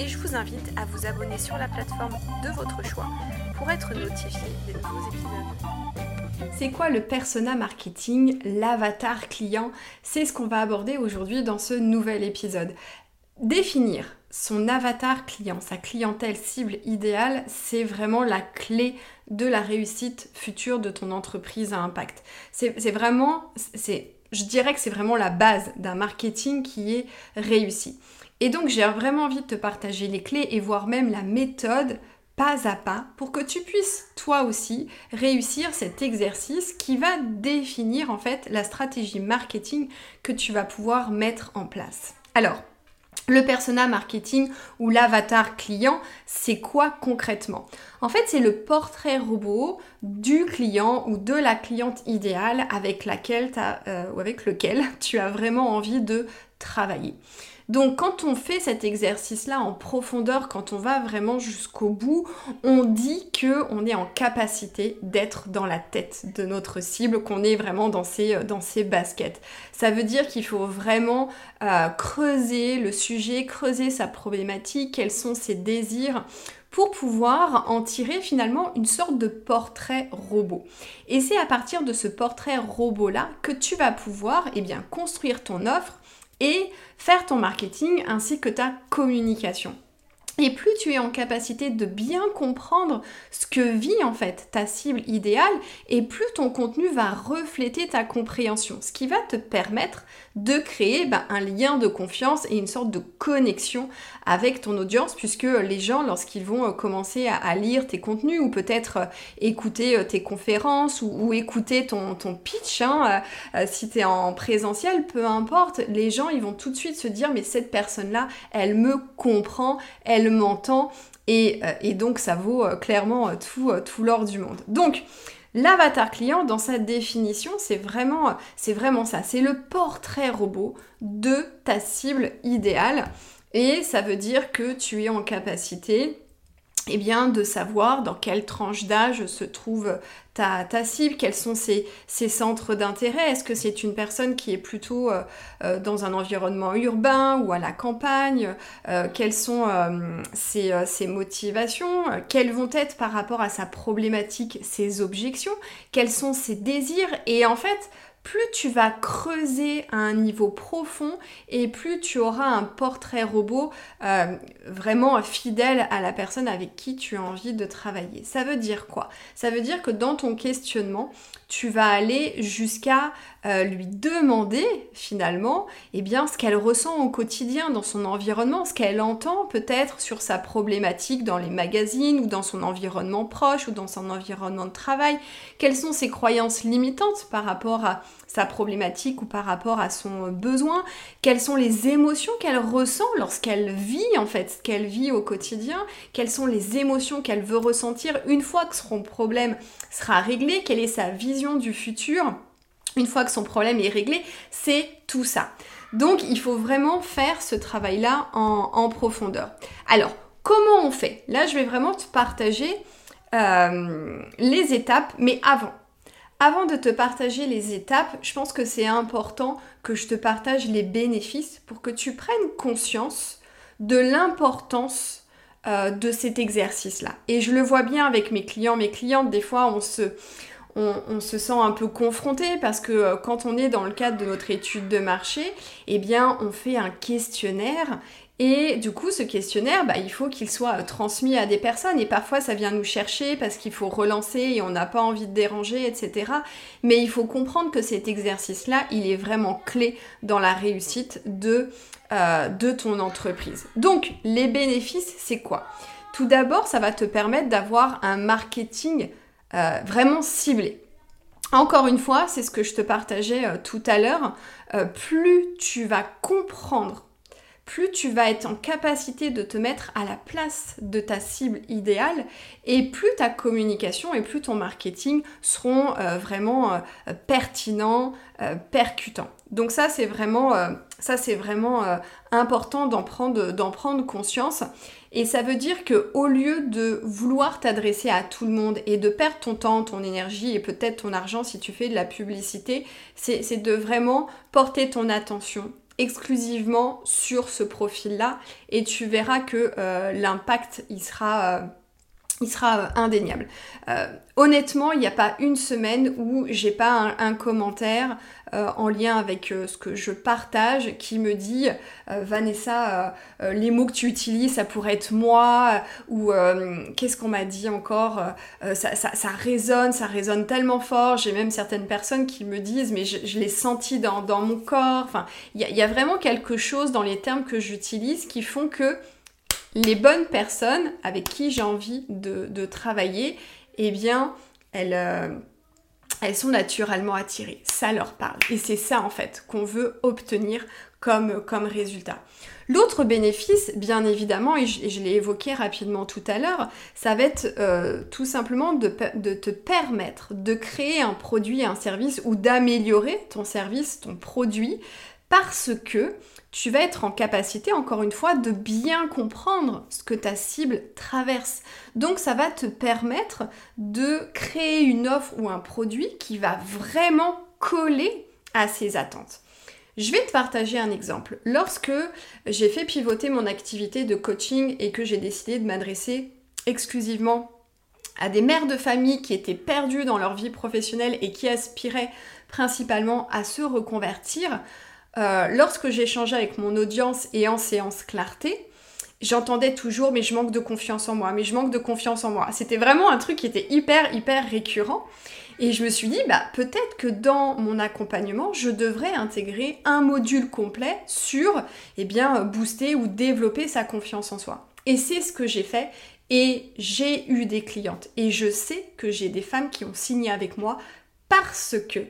Et je vous invite à vous abonner sur la plateforme de votre choix pour être notifié des nouveaux épisodes. C'est quoi le persona marketing, l'avatar client? C'est ce qu'on va aborder aujourd'hui dans ce nouvel épisode. Définir son avatar client, sa clientèle cible idéale, c'est vraiment la clé de la réussite future de ton entreprise à impact. C'est vraiment, je dirais que c'est vraiment la base d'un marketing qui est réussi. Et donc j'ai vraiment envie de te partager les clés et voire même la méthode pas à pas pour que tu puisses toi aussi réussir cet exercice qui va définir en fait la stratégie marketing que tu vas pouvoir mettre en place. Alors, le persona marketing ou l'avatar client, c'est quoi concrètement? En fait, c'est le portrait robot du client ou de la cliente idéale avec laquelle euh, ou avec lequel tu as vraiment envie de travailler. Donc quand on fait cet exercice-là en profondeur, quand on va vraiment jusqu'au bout, on dit que on est en capacité d'être dans la tête de notre cible, qu'on est vraiment dans ses, euh, baskets. Ça veut dire qu'il faut vraiment euh, creuser le sujet, creuser sa problématique, quels sont ses désirs pour pouvoir en tirer finalement une sorte de portrait robot. Et c'est à partir de ce portrait robot-là que tu vas pouvoir eh bien, construire ton offre et faire ton marketing ainsi que ta communication. Et plus tu es en capacité de bien comprendre ce que vit en fait ta cible idéale, et plus ton contenu va refléter ta compréhension, ce qui va te permettre de créer bah, un lien de confiance et une sorte de connexion avec ton audience, puisque les gens, lorsqu'ils vont euh, commencer à, lire tes contenus ou peut-être euh, écouter euh, tes conférences ou, écouter ton, pitch, hein, si tu es en présentiel, peu importe, les gens, ils vont tout de suite se dire, mais cette personne-là, elle me comprend, elle m'entend et, donc ça vaut clairement tout, l'or du monde. L'avatar client dans sa définition c'est vraiment, c'est vraiment ça, c'est le portrait robot de ta cible idéale. Et ça veut dire que tu es en capacité eh bien, de savoir dans quelle tranche d'âge se trouve ta, ta, cible, quels sont ses, centres d'intérêt. Est-ce que c'est une personne qui est plutôt euh, euh, dans un environnement urbain ou à la campagne? Euh, Quelles sont ses, ses, motivations? Quelles vont être par rapport à sa problématique ses objections? Quels sont ses désirs? Et en fait, plus tu vas creuser à un niveau profond et plus tu auras un portrait robot euh, vraiment fidèle à la personne avec qui tu as envie de travailler. Ça veut dire quoi? Ça veut dire que dans ton questionnement, tu vas aller jusqu'à euh, lui demander finalement eh bien, ce qu'elle ressent au quotidien dans son environnement, ce qu'elle entend peut-être sur sa problématique dans les magazines ou dans son environnement proche ou dans son environnement de travail, quelles sont ses croyances limitantes par rapport à sa problématique ou par rapport à son besoin, quelles sont les émotions qu'elle ressent lorsqu'elle vit en fait ce qu'elle vit au quotidien, quelles sont les émotions qu'elle veut ressentir une fois que son problème sera réglé, quelle est sa vision du futur une fois que son problème est réglé, c'est tout ça. Donc il faut vraiment faire ce travail-là en, profondeur. Alors, comment on fait? Là, je vais vraiment te partager euh, les étapes, mais avant. Avant de te partager les étapes, je pense que c'est important que je te partage les bénéfices pour que tu prennes conscience de l'importance euh, de cet exercice-là. Et je le vois bien avec mes clients, mes clientes, des fois on se, on, se sent un peu confronté parce que euh, quand on est dans le cadre de notre étude de marché, eh bien on fait un questionnaire et du coup, ce questionnaire, bah, il faut qu'il soit euh, transmis à des personnes. Et parfois, ça vient nous chercher parce qu'il faut relancer et on n'a pas envie de déranger, etc. Mais il faut comprendre que cet exercice-là, il est vraiment clé dans la réussite de, euh, de ton entreprise. Donc, les bénéfices, c'est quoi? Tout d'abord, ça va te permettre d'avoir un marketing euh, vraiment ciblé. Encore une fois, c'est ce que je te partageais tout à l'heure. plus tu vas comprendre plus tu vas être en capacité de te mettre à la place de ta cible idéale et plus ta communication et plus ton marketing seront euh, vraiment euh, pertinents, euh, percutants. Donc ça c'est vraiment, ça, vraiment important d'en prendre conscience. Et ça veut dire que au lieu de vouloir t'adresser à tout le monde et de perdre ton temps, ton énergie et peut-être ton argent si tu fais de la publicité, c'est de vraiment porter ton attention exclusivement sur ce profil-là et tu verras que euh, l'impact il sera, euh, il sera euh, indéniable. honnêtement, il n'y a pas une semaine où j'ai pas un commentaire euh, en lien avec euh, ce que je partage qui me dit euh, Vanessa, les mots que tu utilises, ça pourrait être moi, ou qu'est-ce qu'on m'a dit encore ça, ça, résonne, ça résonne tellement fort. J'ai même certaines personnes qui me disent mais je, l'ai senti dans, mon corps. Enfin, il y, a vraiment quelque chose dans les termes que j'utilise qui font que les bonnes personnes avec qui j'ai envie de, travailler, eh bien, elles elles sont naturellement attirées. Ça leur parle. Et c'est ça en fait qu'on veut obtenir comme, comme résultat. L'autre bénéfice, bien évidemment, et je, l'ai évoqué rapidement tout à l'heure, ça va être euh, tout simplement de, de, te permettre de créer un produit, un service ou d'améliorer ton service, ton produit, parce que tu vas être en capacité, encore une fois, de bien comprendre ce que ta cible traverse. Donc ça va te permettre de créer une offre ou un produit qui va vraiment coller à ses attentes. Je vais te partager un exemple. Lorsque j'ai fait pivoter mon activité de coaching et que j'ai décidé de m'adresser exclusivement à des mères de famille qui étaient perdues dans leur vie professionnelle et qui aspiraient principalement à se reconvertir, euh, lorsque j'échangeais avec mon audience et en séance clarté, j'entendais toujours mais je manque de confiance en moi, mais je manque de confiance en moi. C'était vraiment un truc qui était hyper hyper récurrent et je me suis dit bah peut-être que dans mon accompagnement, je devrais intégrer un module complet sur eh bien booster ou développer sa confiance en soi. Et c'est ce que j'ai fait et j'ai eu des clientes et je sais que j'ai des femmes qui ont signé avec moi parce que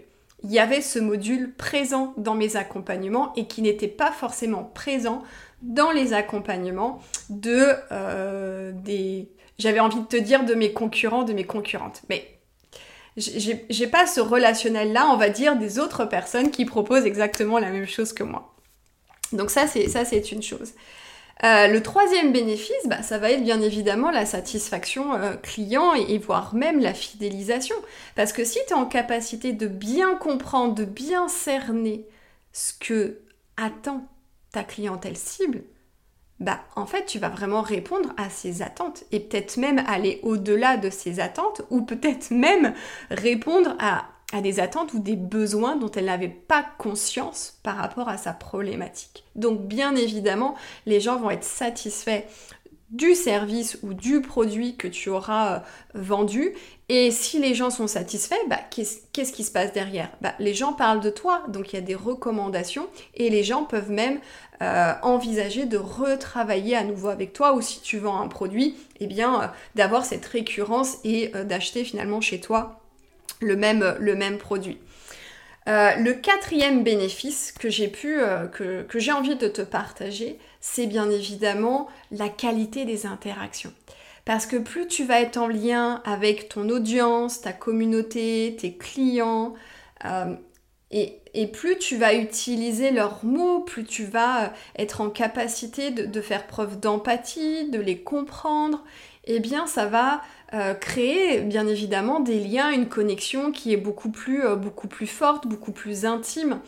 il y avait ce module présent dans mes accompagnements et qui n'était pas forcément présent dans les accompagnements de euh, des j'avais envie de te dire de mes concurrents de mes concurrentes. Mais j'ai pas ce relationnel là on va dire des autres personnes qui proposent exactement la même chose que moi. Donc ça c'est ça c'est une chose euh, le troisième bénéfice, bah, ça va être bien évidemment la satisfaction euh, client et, voire même la fidélisation. Parce que si tu es en capacité de bien comprendre, de bien cerner ce que attend ta clientèle cible, bah en fait tu vas vraiment répondre à ses attentes et peut-être même aller au-delà de ses attentes ou peut-être même répondre à à des attentes ou des besoins dont elle n'avait pas conscience par rapport à sa problématique. Donc bien évidemment, les gens vont être satisfaits du service ou du produit que tu auras euh, vendu. Et si les gens sont satisfaits, bah, qu'est-ce qui se passe derrière? Bah, Les gens parlent de toi, donc il y a des recommandations et les gens peuvent même euh, envisager de retravailler à nouveau avec toi ou si tu vends un produit, eh bien euh, d'avoir cette récurrence et d'acheter finalement chez toi le même, produit. Euh, le quatrième bénéfice que j'ai pu, euh, que, que j'ai envie de te partager, c'est bien évidemment la qualité des interactions. Parce que plus tu vas être en lien avec ton audience, ta communauté, tes clients, euh, et, et, plus tu vas utiliser leurs mots, plus tu vas être en capacité de, de faire preuve d'empathie, de les comprendre, eh bien ça va euh, créer bien évidemment des liens, une connexion qui est beaucoup plus, euh, beaucoup plus forte, beaucoup plus intime.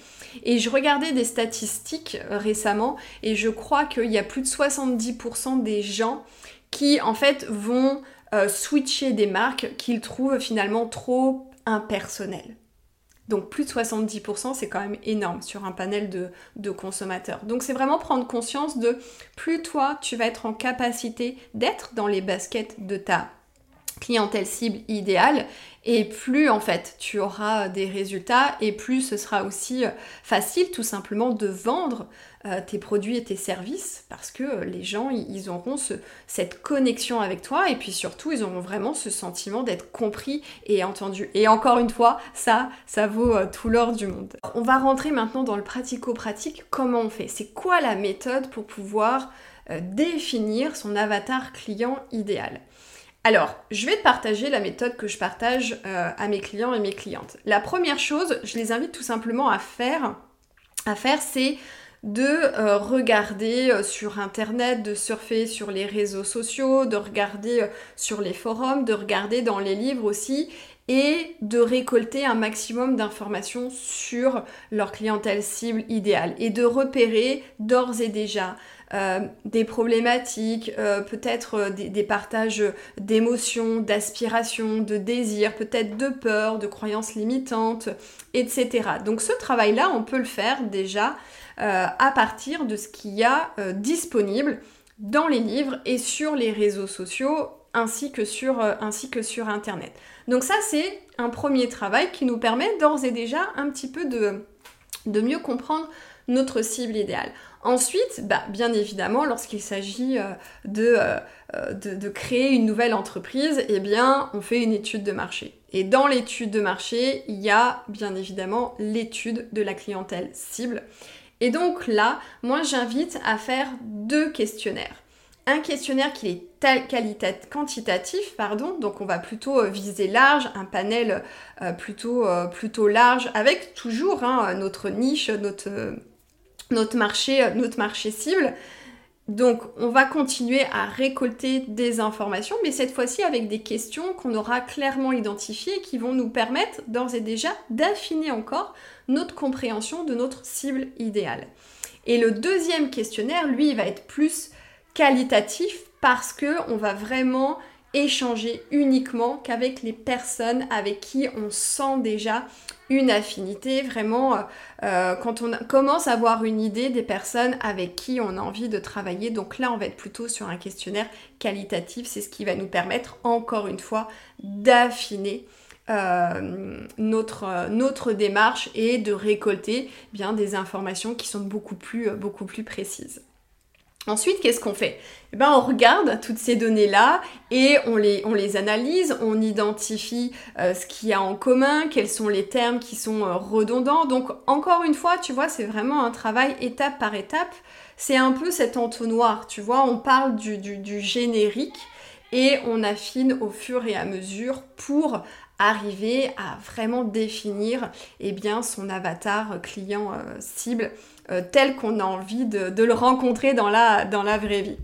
Et je regardais des statistiques euh, récemment et je crois qu'il y a plus de 70% des gens qui en fait vont switcher des marques qu'ils trouvent finalement trop impersonnelles. Donc plus de 70%, c'est quand même énorme sur un panel de, de consommateurs. Donc c'est vraiment prendre conscience de plus toi, tu vas être en capacité d'être dans les baskets de ta clientèle cible idéale et plus en fait tu auras des résultats et plus ce sera aussi facile tout simplement de vendre euh, tes produits et tes services parce que les gens ils auront cette connexion avec toi et puis surtout ils auront vraiment ce sentiment d'être compris et entendu. Et encore une fois, ça, ça vaut euh, tout l'or du monde. On va rentrer maintenant dans le pratico-pratique. Comment on fait? C'est quoi la méthode pour pouvoir euh, définir son avatar client idéal? Alors, je vais te partager la méthode que je partage à mes clients et mes clientes. La première chose, je les invite tout simplement à faire, c'est de euh, regarder euh, sur internet, de surfer sur les réseaux sociaux, de regarder euh, sur les forums, de regarder dans les livres aussi et de récolter un maximum d'informations sur leur clientèle cible idéale et de repérer d'ores et déjà des problématiques, peut-être des, des, partages d'émotions, d'aspirations, de désirs, peut-être de peurs, de croyances limitantes, etc. Donc ce travail-là, on peut le faire déjà euh, à partir de ce qu'il y a euh, disponible dans les livres et sur les réseaux sociaux ainsi que sur, euh, Internet. Donc ça, c'est un premier travail qui nous permet d'ores et déjà un petit peu de mieux comprendre notre cible idéale. Ensuite, bah, bien évidemment, lorsqu'il s'agit de, de, de, créer une nouvelle entreprise, eh bien, on fait une étude de marché. Et dans l'étude de marché, il y a bien évidemment l'étude de la clientèle cible. Et donc là, moi j'invite à faire deux questionnaires. Un questionnaire qui est quantitatif, pardon, donc on va plutôt euh, viser large, un panel euh, plutôt, euh, plutôt large, avec toujours hein, notre niche, notre, notre, marché, notre marché cible. Donc on va continuer à récolter des informations, mais cette fois-ci avec des questions qu'on aura clairement identifiées qui vont nous permettre d'ores et déjà d'affiner encore notre compréhension de notre cible idéale. Et le deuxième questionnaire, lui, va être plus qualitatif parce que on va vraiment échanger uniquement qu'avec les personnes avec qui on sent déjà une affinité, vraiment euh, euh, quand on commence à avoir une idée des personnes avec qui on a envie de travailler. Donc là, on va être plutôt sur un questionnaire qualitatif, c'est ce qui va nous permettre encore une fois d'affiner euh, notre, notre démarche et de récolter bien des informations qui sont beaucoup plus, beaucoup plus précises. Ensuite, qu'est-ce qu'on fait? Eh ben, On regarde toutes ces données-là et on les, analyse, on identifie euh, ce qu'il y a en commun, quels sont les termes qui sont euh, redondants. Donc, encore une fois, tu vois, c'est vraiment un travail étape par étape. C'est un peu cet entonnoir, tu vois, on parle du, du générique et on affine au fur et à mesure pour arriver à vraiment définir eh bien, son avatar client euh, cible euh, tel qu'on a envie de, le rencontrer dans la, vraie vie.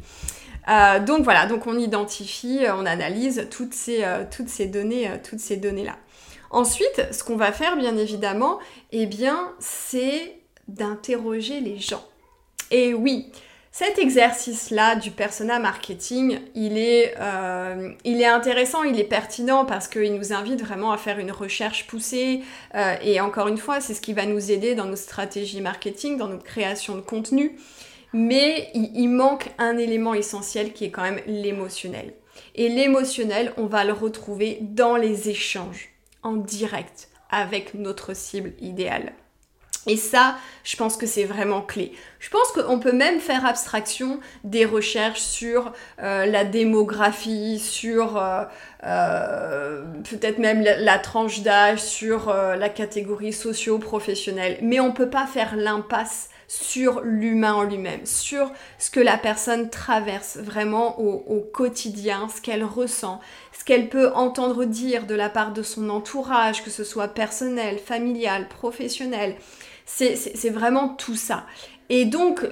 Euh, donc voilà, donc on identifie, on analyse toutes ces, toutes ces données, toutes ces données-là. Ensuite, ce qu'on va faire, bien évidemment, eh bien, c'est d'interroger les gens. Et oui, cet exercice-là du persona marketing, il est, euh, il est intéressant, il est pertinent parce qu'il nous invite vraiment à faire une recherche poussée. Euh, et encore une fois, c'est ce qui va nous aider dans nos stratégies marketing, dans notre création de contenu. Mais il manque un élément essentiel qui est quand même l'émotionnel. Et l'émotionnel, on va le retrouver dans les échanges en direct avec notre cible idéale. Et ça, je pense que c'est vraiment clé. Je pense qu'on peut même faire abstraction des recherches sur euh, la démographie, sur euh, euh, peut-être même la, tranche d'âge, sur la catégorie socio-professionnelle. Mais on ne peut pas faire l'impasse sur l'humain en lui-même, sur ce que la personne traverse vraiment au, au quotidien, ce qu'elle ressent, ce qu'elle peut entendre dire de la part de son entourage, que ce soit personnel, familial, professionnel. C'est vraiment tout ça. Et donc,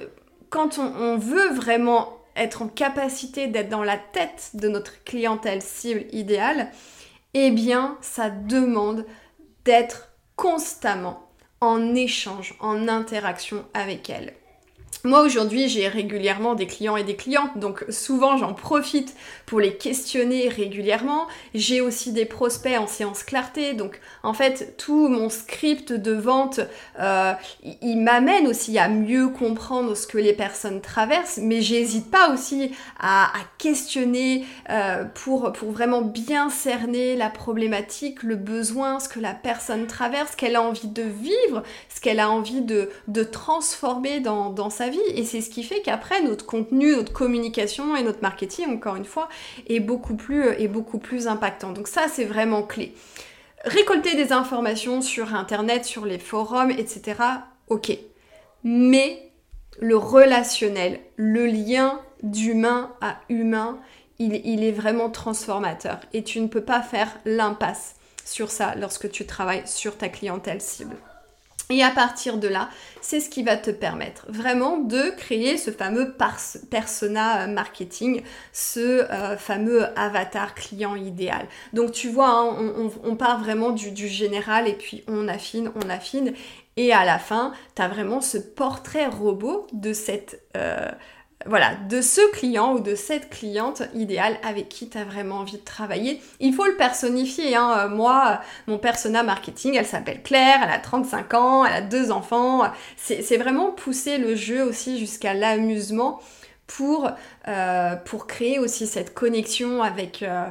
quand on, veut vraiment être en capacité d'être dans la tête de notre clientèle cible idéale, eh bien, ça demande d'être constamment en échange, en interaction avec elle. Moi aujourd'hui j'ai régulièrement des clients et des clientes, donc souvent j'en profite pour les questionner régulièrement. J'ai aussi des prospects en séance clarté, donc en fait tout mon script de vente, euh, il m'amène aussi à mieux comprendre ce que les personnes traversent, mais j'hésite pas aussi à, questionner euh, pour, pour vraiment bien cerner la problématique, le besoin, ce que la personne traverse, ce qu'elle a envie de vivre, ce qu'elle a envie de, de transformer dans, dans sa vie et c'est ce qui fait qu'après notre contenu, notre communication et notre marketing, encore une fois, est beaucoup plus, euh, est beaucoup plus impactant. Donc ça, c'est vraiment clé. Récolter des informations sur Internet, sur les forums, etc. Ok. Mais le relationnel, le lien d'humain à humain, il, il, est vraiment transformateur. Et tu ne peux pas faire l'impasse sur ça lorsque tu travailles sur ta clientèle cible. Et à partir de là, c'est ce qui va te permettre vraiment de créer ce fameux persona marketing, ce euh, fameux avatar client idéal. Donc tu vois, hein, on, part vraiment du, général et puis on affine, on affine. Et à la fin, tu as vraiment ce portrait robot de cette... Euh, voilà, de ce client ou de cette cliente idéale avec qui tu as vraiment envie de travailler. Il faut le personnifier. Hein. Euh, moi, mon persona marketing, elle s'appelle Claire, elle a 35 ans, elle a deux enfants. C'est vraiment pousser le jeu aussi jusqu'à l'amusement pour, euh, créer aussi cette connexion avec, euh,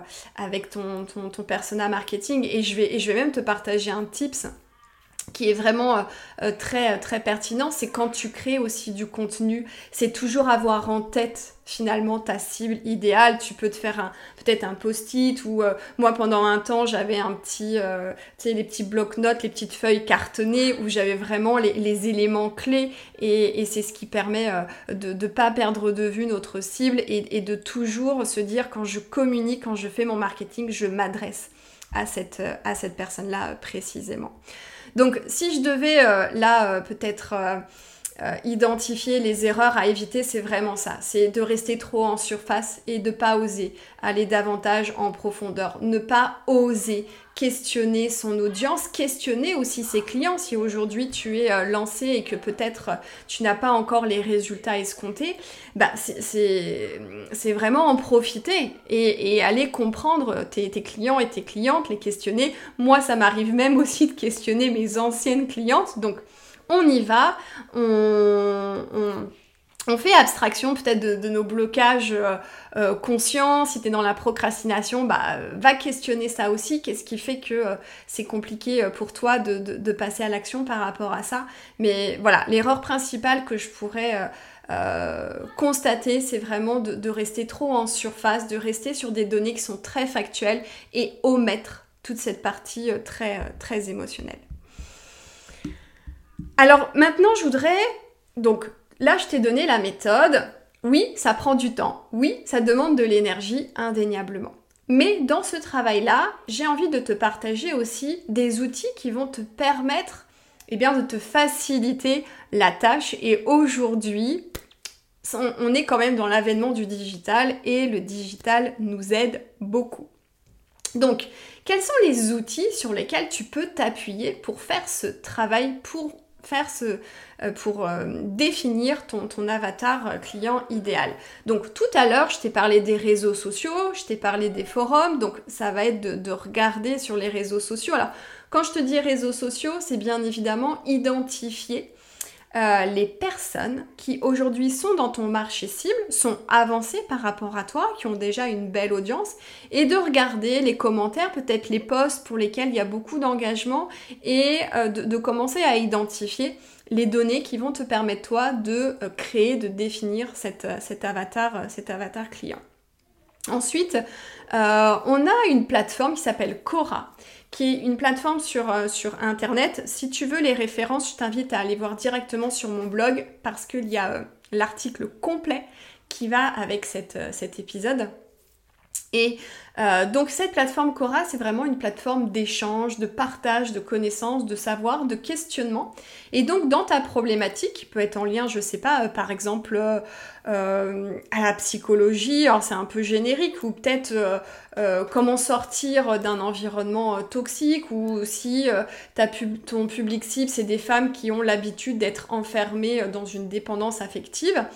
ton, persona marketing. Et je vais même te partager un tips qui est vraiment euh, euh, très très pertinent, c'est quand tu crées aussi du contenu, c'est toujours avoir en tête finalement ta cible idéale. Tu peux te faire peut-être un post-it ou euh, moi pendant un temps j'avais un petit, tu sais les petits blocs-notes, les petites feuilles cartonnées où j'avais vraiment les, éléments clés et, c'est ce qui permet de ne pas perdre de vue notre cible et, et de toujours se dire quand je communique, quand je fais mon marketing, je m'adresse à cette, à cette personne-là précisément. Donc si je devais euh, là euh, peut-être euh, identifier les erreurs à éviter, c'est vraiment ça. C'est de rester trop en surface et de pas oser aller davantage en profondeur. Ne pas oser questionner son audience, questionner aussi ses clients. Si aujourd'hui tu es euh, lancé et que peut-être euh, tu n'as pas encore les résultats escomptés, bah c'est vraiment en profiter et, aller comprendre tes, clients et tes clientes, les questionner. Moi, ça m'arrive même aussi de questionner mes anciennes clientes. Donc, on y va, fait abstraction peut-être de, nos blocages euh, euh, conscients. Si tu es dans la procrastination, bah, va questionner ça aussi. Qu'est-ce qui fait que euh, c'est compliqué pour toi de, passer à l'action par rapport à ça? Mais voilà, l'erreur principale que je pourrais constater, c'est vraiment de, rester trop en surface, de rester sur des données qui sont très factuelles et omettre toute cette partie très, très émotionnelle. Alors maintenant, je voudrais donc Là, je t'ai donné la méthode. Oui, ça prend du temps. Oui, ça demande de l'énergie, indéniablement. Mais dans ce travail-là, j'ai envie de te partager aussi des outils qui vont te permettre eh bien, de te faciliter la tâche. Et aujourd'hui, on est quand même dans l'avènement du digital et le digital nous aide beaucoup. Donc, quels sont les outils sur lesquels tu peux t'appuyer pour faire ce travail pour faire ce, euh, pour euh, définir ton, avatar euh, client idéal. Donc tout à l'heure, je t'ai parlé des réseaux sociaux, je t'ai parlé des forums, donc ça va être de, de, regarder sur les réseaux sociaux. Alors quand je te dis réseaux sociaux, c'est bien évidemment identifier euh, les personnes qui aujourd'hui sont dans ton marché cible, sont avancées par rapport à toi, qui ont déjà une belle audience, et de regarder les commentaires, peut-être les posts pour lesquels il y a beaucoup d'engagement, et euh, de, commencer à identifier les données qui vont te permettre toi de euh, créer, de définir cet, avatar, cet avatar client. Ensuite, on a une plateforme qui s'appelle Cora qui est une plateforme sur, euh, sur Internet. Si tu veux les références, je t'invite à aller voir directement sur mon blog parce qu'il y a euh, l'article complet qui va avec euh, cet épisode. Et euh, donc cette plateforme Cora, c'est vraiment une plateforme d'échange, de partage de connaissances, de savoir, de questionnement. Et donc dans ta problématique, qui peut être en lien, je sais pas, euh, par exemple euh, à la psychologie, alors c'est un peu générique, ou peut-être comment sortir d'un environnement toxique, ou si ton public cible, c'est des femmes qui ont l'habitude d'être enfermées dans une dépendance affective,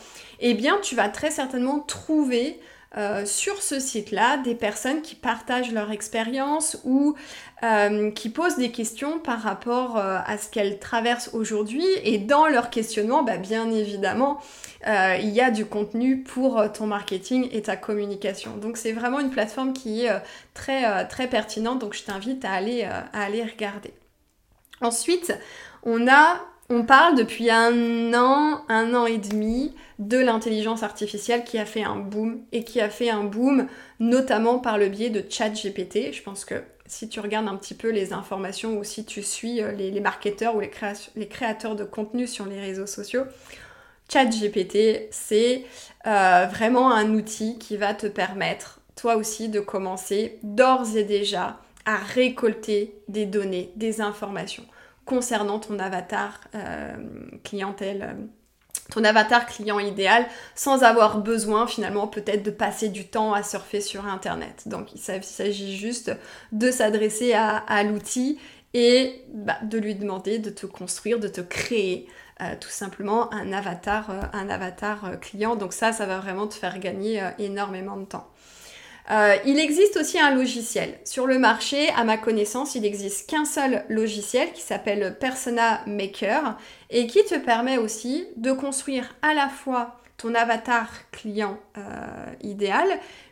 eh bien tu vas très certainement trouver euh, sur ce site-là des personnes qui partagent leur expérience ou euh, qui posent des questions par rapport euh, à ce qu'elles traversent aujourd'hui. Et dans leur questionnement, bah, bien évidemment, il y a du contenu pour ton marketing et ta communication. Donc c'est vraiment une plateforme qui est très, très pertinente. Donc je t'invite à aller, à aller regarder. Ensuite, on a on parle depuis un an, un an et demi de l'intelligence artificielle qui a fait un boom et qui a fait un boom notamment par le biais de ChatGPT. Je pense que si tu regardes un petit peu les informations ou si tu suis euh, les, marketeurs ou les, créateurs de contenu sur les réseaux sociaux, ChatGPT, c'est euh, vraiment un outil qui va te permettre, toi aussi, de commencer d'ores et déjà à récolter des données, des informations concernant ton avatar euh, clientèle, euh, ton avatar client idéal, sans avoir besoin finalement peut-être de passer du temps à surfer sur Internet. Donc il s'agit juste de s'adresser à, l'outil et bah, de lui demander de te construire, de te créer euh, tout simplement un avatar, un avatar client. Donc ça, ça va vraiment te faire gagner énormément de temps. Euh, il existe aussi un logiciel. Sur le marché, à ma connaissance, il n'existe qu'un seul logiciel qui s'appelle Persona Maker et qui te permet aussi de construire à la fois ton avatar client euh, idéal,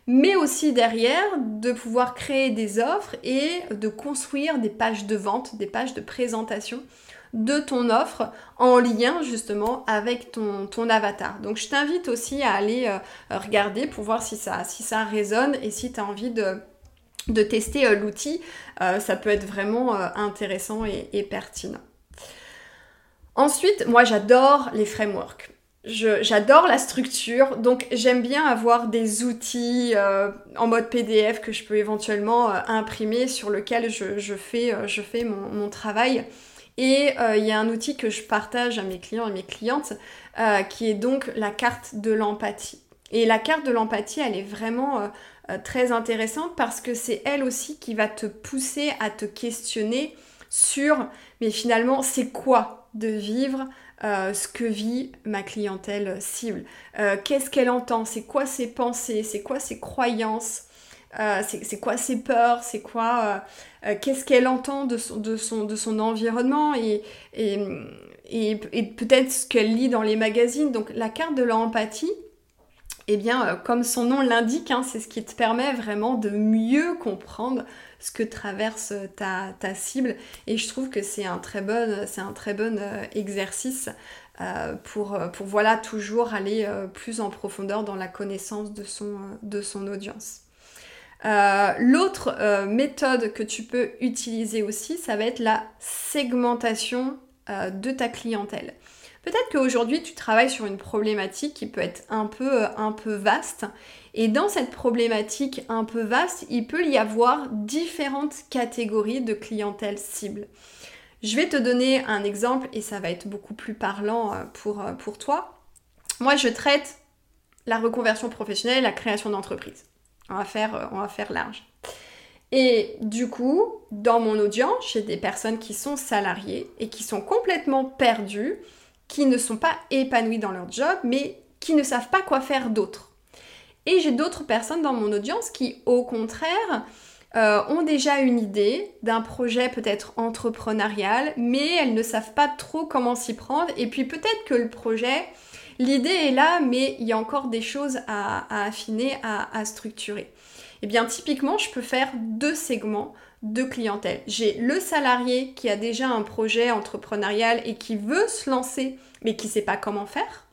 mais aussi derrière de pouvoir créer des offres et de construire des pages de vente, des pages de présentation de ton offre en lien justement avec ton, avatar. Donc je t'invite aussi à aller euh, regarder pour voir si ça, si ça résonne et si tu as envie de, tester euh, l'outil. Euh, ça peut être vraiment intéressant et, pertinent. Ensuite, moi j'adore les frameworks. J'adore la structure, donc j'aime bien avoir des outils en mode PDF que je peux éventuellement imprimer sur lequel je, fais, mon travail. Et euh, il y a un outil que je partage à mes clients et mes clientes euh, qui est donc la carte de l'empathie. Et la carte de l'empathie, elle est vraiment euh, très intéressante parce que c'est elle aussi qui va te pousser à te questionner sur, mais finalement, c'est quoi de vivre ce que vit ma clientèle cible? Qu'est-ce qu'elle entend? C'est quoi ses pensées? C'est quoi ses croyances? Euh, c'est quoi ses peurs, c'est quoi, euh, euh, qu'est-ce qu'elle entend de son, environnement? Et, peut-être ce qu'elle lit dans les magazines. Donc la carte de l'empathie, eh bien, comme son nom l'indique, hein, c'est ce qui te permet vraiment de mieux comprendre ce que traverse ta, cible. Et je trouve que c'est un très bon, exercice pour, pour voilà, toujours aller plus en profondeur dans la connaissance de son audience. Euh, l'autre euh, méthode que tu peux utiliser aussi, ça va être la segmentation euh, de ta clientèle. Peut-être qu'aujourd'hui tu travailles sur une problématique qui peut être un peu, vaste. Et dans cette problématique un peu vaste, il peut y avoir différentes catégories de clientèle cible. Je vais te donner un exemple et ça va être beaucoup plus parlant pour, pour toi. Moi, je traite la reconversion professionnelle la création d'entreprise. On va faire, euh, on va faire large. Et du coup, dans mon audience, j'ai des personnes qui sont salariées et qui sont complètement perdues, qui ne sont pas épanouies dans leur job, mais qui ne savent pas quoi faire d'autre. Et j'ai d'autres personnes dans mon audience qui, au contraire, euh, ont déjà une idée d'un projet peut-être entrepreneurial, mais elles ne savent pas trop comment s'y prendre. Et puis peut-être que le projet, L'idée est là, mais il y a encore des choses à, affiner, à, structurer. Eh bien, typiquement, je peux faire deux segments de clientèle. J'ai le salarié qui a déjà un projet entrepreneurial et qui veut se lancer, mais qui ne sait pas comment faire.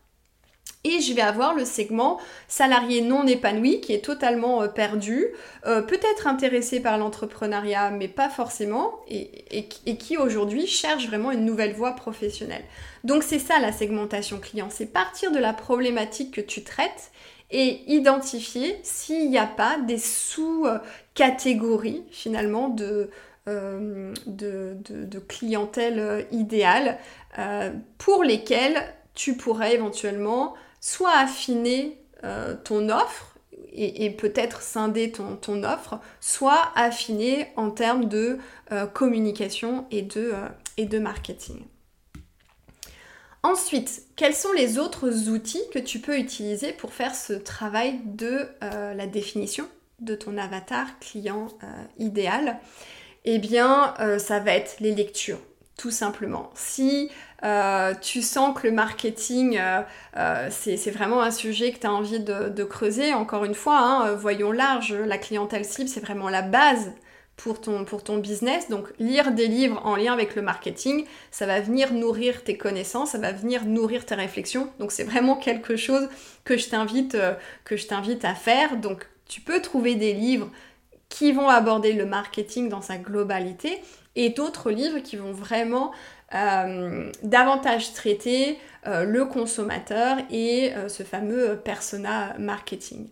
Et je vais avoir le segment salarié non épanoui qui est totalement euh, perdu, euh, peut-être intéressé par l'entrepreneuriat mais pas forcément, et, qui aujourd'hui cherche vraiment une nouvelle voie professionnelle. Donc c'est ça la segmentation client, c'est partir de la problématique que tu traites et identifier s'il n'y a pas des sous-catégories finalement de, euh, de, clientèle idéale pour lesquelles tu pourrais éventuellement soit affiner ton offre et, peut-être scinder ton, offre, soit affiner en termes de euh, communication et de, euh, et de marketing. Ensuite, quels sont les autres outils que tu peux utiliser pour faire ce travail de euh, la définition de ton avatar client idéal? Eh bien, ça va être les lectures tout simplement. Si euh, tu sens que le marketing, euh, euh, c'est vraiment un sujet que tu as envie de, creuser, encore une fois, hein, voyons large, la clientèle cible, c'est vraiment la base pour ton, pour ton business. Donc lire des livres en lien avec le marketing, ça va venir nourrir tes connaissances, ça va venir nourrir tes réflexions. Donc c'est vraiment quelque chose que je t'invite que je t'invite à faire. Donc tu peux trouver des livres qui vont aborder le marketing dans sa globalité et d'autres livres qui vont vraiment euh, davantage traiter euh, le consommateur et euh, ce fameux persona marketing.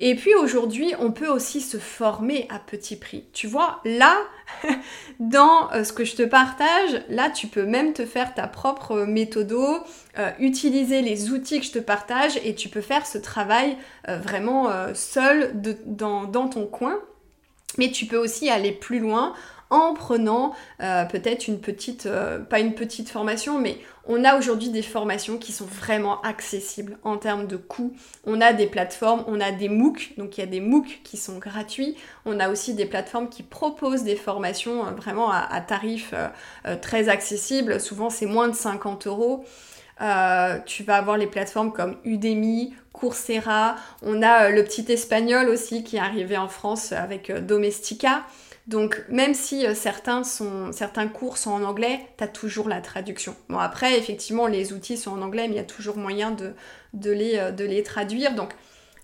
Et puis aujourd'hui, on peut aussi se former à petit prix. Tu vois, là, dans ce que je te partage, là, tu peux même te faire ta propre méthodo, utiliser les outils que je te partage et tu peux faire ce travail vraiment seul dans, dans ton coin. Mais tu peux aussi aller plus loin en prenant euh, peut-être une petite, euh, pas une petite formation, mais on a aujourd'hui des formations qui sont vraiment accessibles en termes de coûts. On a des plateformes, on a des MOOC, donc il y a des MOOC qui sont gratuits. On a aussi des plateformes qui proposent des formations euh, vraiment à, tarifs très accessibles. Souvent c'est moins de 50 euros. tu vas avoir les plateformes comme Udemy, Coursera. On a le petit espagnol aussi qui est arrivé en France avec Domestika. Donc même si euh, certains, sont, certains cours sont en anglais, tu as toujours la traduction. Bon après, effectivement, les outils sont en anglais, mais il y a toujours moyen de, euh, les traduire. Donc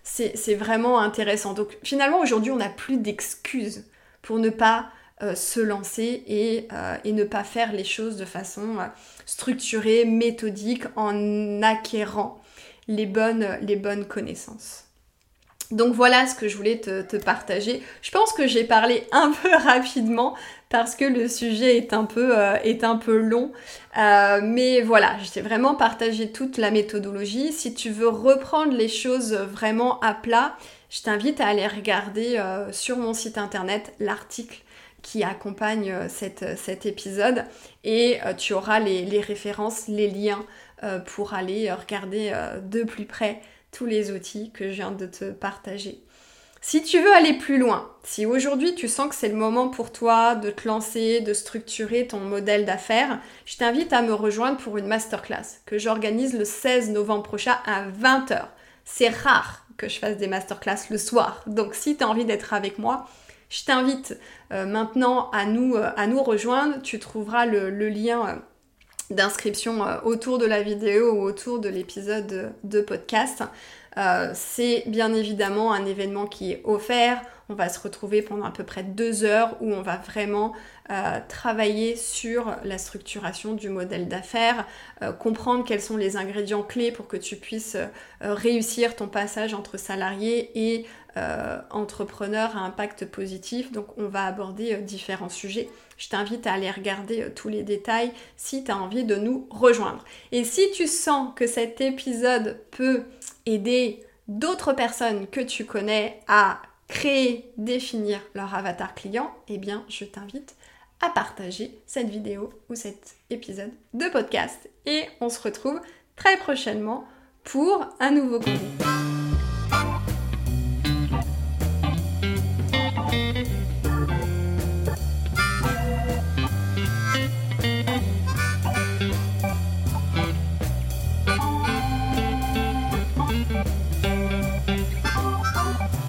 c'est vraiment intéressant. Donc finalement, aujourd'hui, on n'a plus d'excuses pour ne pas euh, se lancer et, ne pas faire les choses de façon structurée, méthodique, en acquérant les bonnes connaissances. Donc voilà ce que je voulais te, partager. Je pense que j'ai parlé un peu rapidement parce que le sujet est un peu, euh, long. Euh, mais voilà, j'ai vraiment partagé toute la méthodologie. Si tu veux reprendre les choses vraiment à plat, je t'invite à aller regarder euh, sur mon site internet l'article qui accompagne cet épisode et tu auras les, références, les liens pour aller regarder de plus près tous les outils que je viens de te partager. Si tu veux aller plus loin, si aujourd'hui tu sens que c'est le moment pour toi de te lancer, de structurer ton modèle d'affaires, je t'invite à me rejoindre pour une masterclass que j'organise le 16 novembre prochain à 20h. C'est rare que je fasse des masterclass le soir, donc si tu as envie d'être avec moi, je t'invite euh, maintenant à nous, euh, à nous rejoindre. Tu trouveras le, lien euh, d'inscription euh, autour de la vidéo ou autour de l'épisode de podcast. Euh, c'est bien évidemment un événement qui est offert. On va se retrouver pendant à peu près deux heures où on va vraiment euh, travailler sur la structuration du modèle d'affaires, comprendre quels sont les ingrédients clés pour que tu puisses réussir ton passage entre salarié et entrepreneur à impact positif. Donc on va aborder différents sujets je t'invite à aller regarder euh, tous les détails si tu as envie de nous rejoindre. Et si tu sens que cet épisode peut aider d'autres personnes que tu connais à créer, définir leur avatar client, eh bien je t'invite à partager cette vidéo ou cet épisode de podcast. Et on se retrouve très prochainement pour un nouveau contenu.